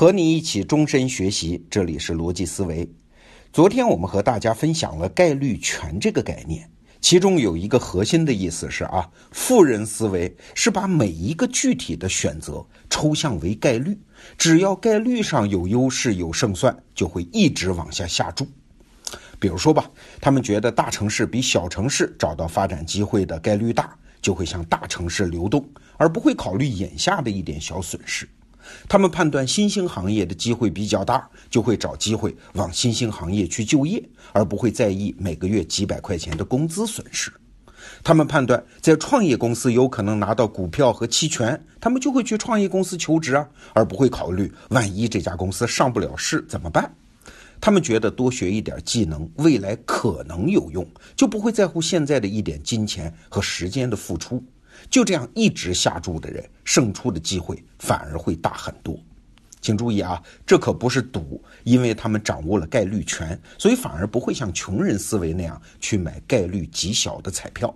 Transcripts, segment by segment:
和你一起终身学习，这里是逻辑思维。昨天我们和大家分享了概率权这个概念，其中有一个核心的意思是啊，富人思维是把每一个具体的选择抽象为概率，只要概率上有优势有胜算，就会一直往下下注。比如说吧，他们觉得大城市比小城市找到发展机会的概率大，就会向大城市流动，而不会考虑眼下的一点小损失。他们判断新兴行业的机会比较大，就会找机会往新兴行业去就业，而不会在意每个月几百块钱的工资损失。他们判断在创业公司有可能拿到股票和期权，他们就会去创业公司求职啊，而不会考虑万一这家公司上不了市怎么办。他们觉得多学一点技能，未来可能有用，就不会在乎现在的一点金钱和时间的付出。就这样一直下注的人，胜出的机会反而会大很多。请注意啊，这可不是赌，因为他们掌握了概率权，所以反而不会像穷人思维那样去买概率极小的彩票。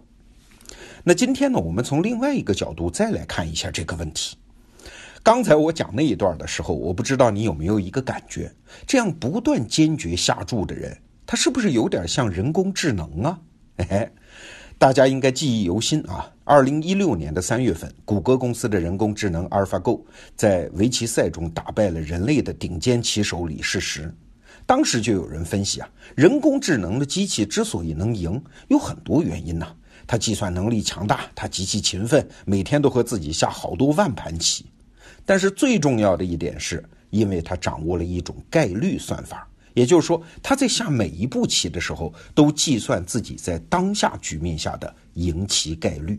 那今天呢，我们从另外一个角度再来看一下这个问题。刚才我讲那一段的时候，我不知道你有没有一个感觉，这样不断坚决下注的人，他是不是有点像人工智能啊？嘿嘿。大家应该记忆犹新啊！二零一六年的三月份，谷歌公司的人工智能阿尔法 Go 在围棋赛中打败了人类的顶尖棋手李世石。当时就有人分析啊，人工智能的机器之所以能赢，有很多原因呢。它计算能力强大，它极其勤奋，每天都和自己下好多万盘棋。但是最重要的一点是，因为它掌握了一种概率算法。也就是说，他在下每一步棋的时候，都计算自己在当下局面下的赢棋概率。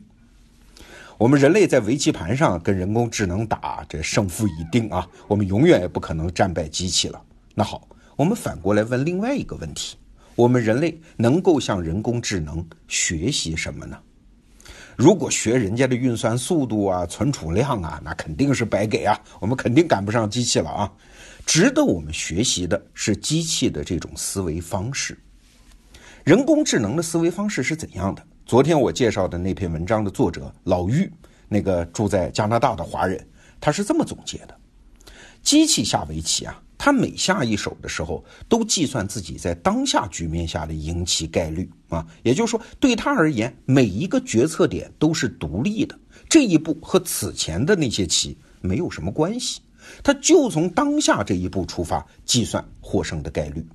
我们人类在围棋盘上跟人工智能打，这胜负已定啊！我们永远也不可能战败机器了。那好，我们反过来问另外一个问题：我们人类能够向人工智能学习什么呢？如果学人家的运算速度啊、存储量啊，那肯定是白给啊！我们肯定赶不上机器了啊！值得我们学习的是机器的这种思维方式。人工智能的思维方式是怎样的？昨天我介绍的那篇文章的作者老玉，那个住在加拿大的华人，他是这么总结的：机器下围棋啊，他每下一手的时候，都计算自己在当下局面下的赢棋概率啊。也就是说，对他而言，每一个决策点都是独立的，这一步和此前的那些棋没有什么关系。他就从当下这一步出发，计算获胜的概率。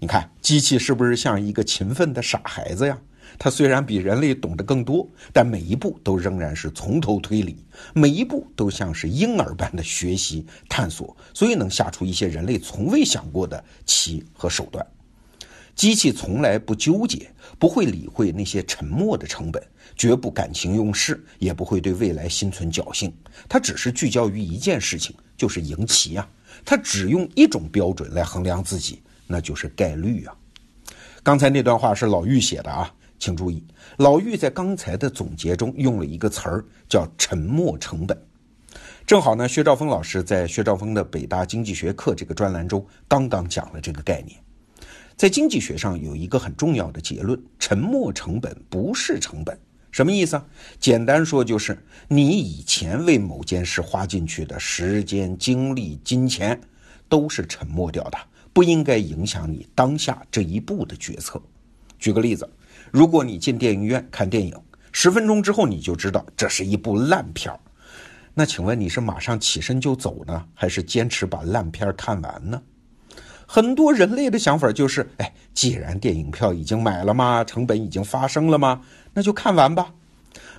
你看，机器是不是像一个勤奋的傻孩子呀？它虽然比人类懂得更多，但每一步都仍然是从头推理，每一步都像是婴儿般的学习探索，所以能下出一些人类从未想过的棋和手段。机器从来不纠结，不会理会那些沉默的成本。绝不感情用事，也不会对未来心存侥幸。它只是聚焦于一件事情，就是赢棋啊。它只用一种标准来衡量自己，那就是概率啊。刚才那段话是老玉写的啊，请注意，老玉在刚才的总结中用了一个词儿，叫“沉没成本”。正好呢，薛兆丰老师在薛兆丰的北大经济学课这个专栏中刚刚讲了这个概念。在经济学上有一个很重要的结论：沉没成本不是成本。什么意思啊？简单说就是，你以前为某件事花进去的时间、精力、金钱，都是沉没掉的，不应该影响你当下这一步的决策。举个例子，如果你进电影院看电影，十分钟之后你就知道这是一部烂片儿，那请问你是马上起身就走呢，还是坚持把烂片看完呢？很多人类的想法就是，哎，既然电影票已经买了嘛，成本已经发生了嘛，那就看完吧。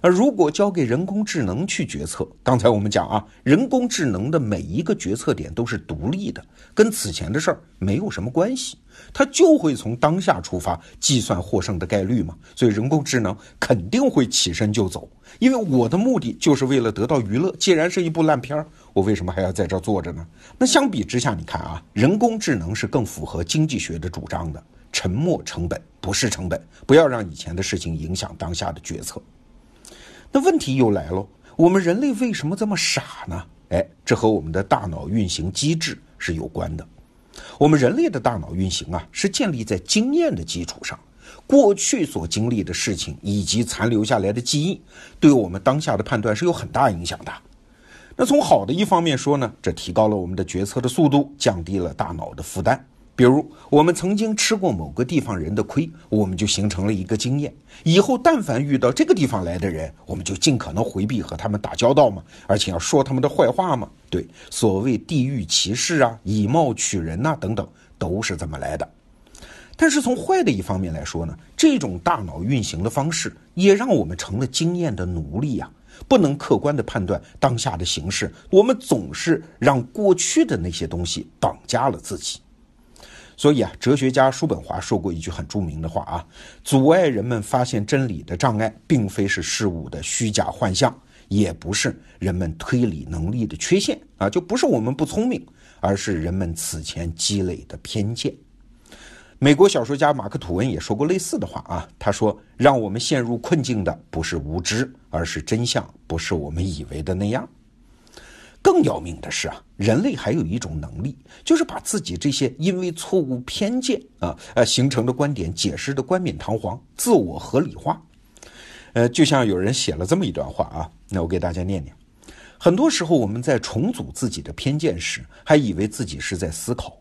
而如果交给人工智能去决策，刚才我们讲啊，人工智能的每一个决策点都是独立的，跟此前的事儿没有什么关系，它就会从当下出发计算获胜的概率嘛。所以人工智能肯定会起身就走，因为我的目的就是为了得到娱乐。既然是一部烂片儿，我为什么还要在这儿坐着呢？那相比之下，你看啊，人工智能是更符合经济学的主张的，沉没成本不是成本，不要让以前的事情影响当下的决策。那问题又来了，我们人类为什么这么傻呢？哎，这和我们的大脑运行机制是有关的。我们人类的大脑运行啊，是建立在经验的基础上，过去所经历的事情以及残留下来的记忆，对我们当下的判断是有很大影响的。那从好的一方面说呢，这提高了我们的决策的速度，降低了大脑的负担。比如，我们曾经吃过某个地方人的亏，我们就形成了一个经验。以后但凡遇到这个地方来的人，我们就尽可能回避和他们打交道嘛，而且要说他们的坏话嘛。对，所谓地域歧视啊、以貌取人呐等等，都是这么来的。但是从坏的一方面来说呢，这种大脑运行的方式也让我们成了经验的奴隶呀，不能客观的判断当下的形势，我们总是让过去的那些东西绑架了自己。所以啊，哲学家叔本华说过一句很著名的话啊：阻碍人们发现真理的障碍，并非是事物的虚假幻象，也不是人们推理能力的缺陷啊，就不是我们不聪明，而是人们此前积累的偏见。美国小说家马克·吐温也说过类似的话啊，他说：“让我们陷入困境的不是无知，而是真相不是我们以为的那样。”更要命的是啊，人类还有一种能力，就是把自己这些因为错误偏见啊呃形成的观点解释的冠冕堂皇、自我合理化。呃，就像有人写了这么一段话啊，那我给大家念念。很多时候我们在重组自己的偏见时，还以为自己是在思考；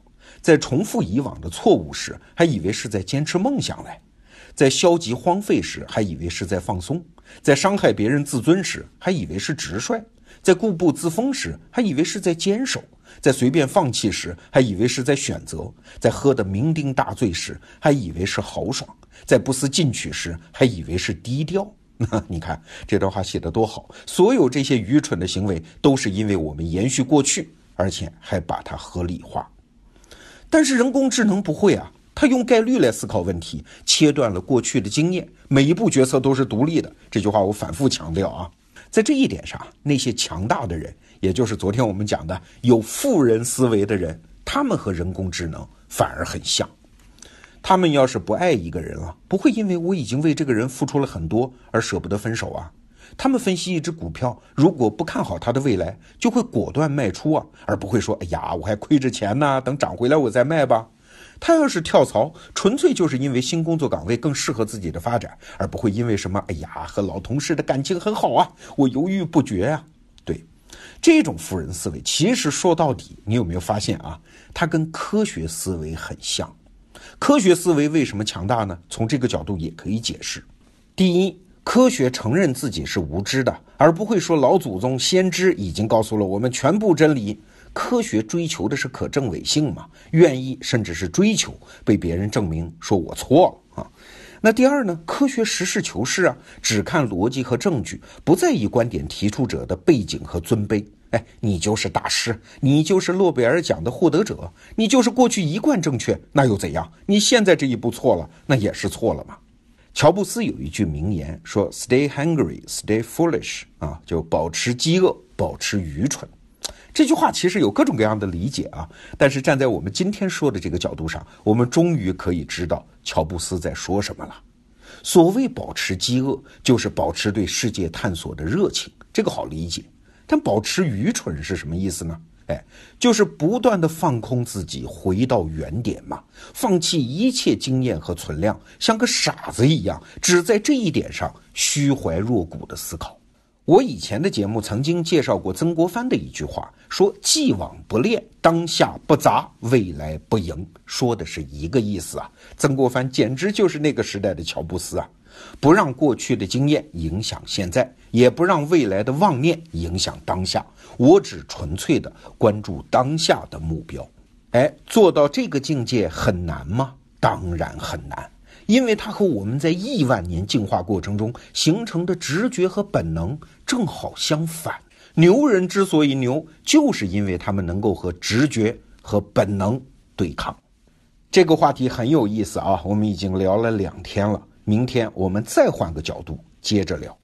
在重复以往的错误时，还以为是在坚持梦想来；在消极荒废时，还以为是在放松；在伤害别人自尊时，还以为是直率。在固步自封时，还以为是在坚守；在随便放弃时，还以为是在选择；在喝得酩酊大醉时，还以为是豪爽；在不思进取时，还以为是低调。你看这段话写得多好！所有这些愚蠢的行为，都是因为我们延续过去，而且还把它合理化。但是人工智能不会啊，它用概率来思考问题，切断了过去的经验，每一步决策都是独立的。这句话我反复强调啊。在这一点上，那些强大的人，也就是昨天我们讲的有富人思维的人，他们和人工智能反而很像。他们要是不爱一个人了，不会因为我已经为这个人付出了很多而舍不得分手啊。他们分析一只股票，如果不看好它的未来，就会果断卖出啊，而不会说：“哎呀，我还亏着钱呢，等涨回来我再卖吧。”他要是跳槽，纯粹就是因为新工作岗位更适合自己的发展，而不会因为什么“哎呀，和老同事的感情很好啊，我犹豫不决啊。”对，这种富人思维，其实说到底，你有没有发现啊？它跟科学思维很像。科学思维为什么强大呢？从这个角度也可以解释。第一，科学承认自己是无知的，而不会说老祖宗先知已经告诉了我们全部真理。科学追求的是可证伪性嘛？愿意甚至是追求被别人证明说我错了啊？那第二呢？科学实事求是啊，只看逻辑和证据，不在意观点提出者的背景和尊卑。哎，你就是大师，你就是诺贝尔奖的获得者，你就是过去一贯正确，那又怎样？你现在这一步错了，那也是错了嘛？乔布斯有一句名言说：“Stay hungry, stay foolish。”啊，就保持饥饿，保持愚蠢。这句话其实有各种各样的理解啊，但是站在我们今天说的这个角度上，我们终于可以知道乔布斯在说什么了。所谓保持饥饿，就是保持对世界探索的热情，这个好理解。但保持愚蠢是什么意思呢？哎，就是不断的放空自己，回到原点嘛，放弃一切经验和存量，像个傻子一样，只在这一点上虚怀若谷的思考。我以前的节目曾经介绍过曾国藩的一句话，说“既往不恋，当下不杂，未来不迎”，说的是一个意思啊。曾国藩简直就是那个时代的乔布斯啊，不让过去的经验影响现在，也不让未来的妄念影响当下，我只纯粹的关注当下的目标。哎，做到这个境界很难吗？当然很难。因为它和我们在亿万年进化过程中形成的直觉和本能正好相反。牛人之所以牛，就是因为他们能够和直觉和本能对抗。这个话题很有意思啊，我们已经聊了两天了，明天我们再换个角度接着聊。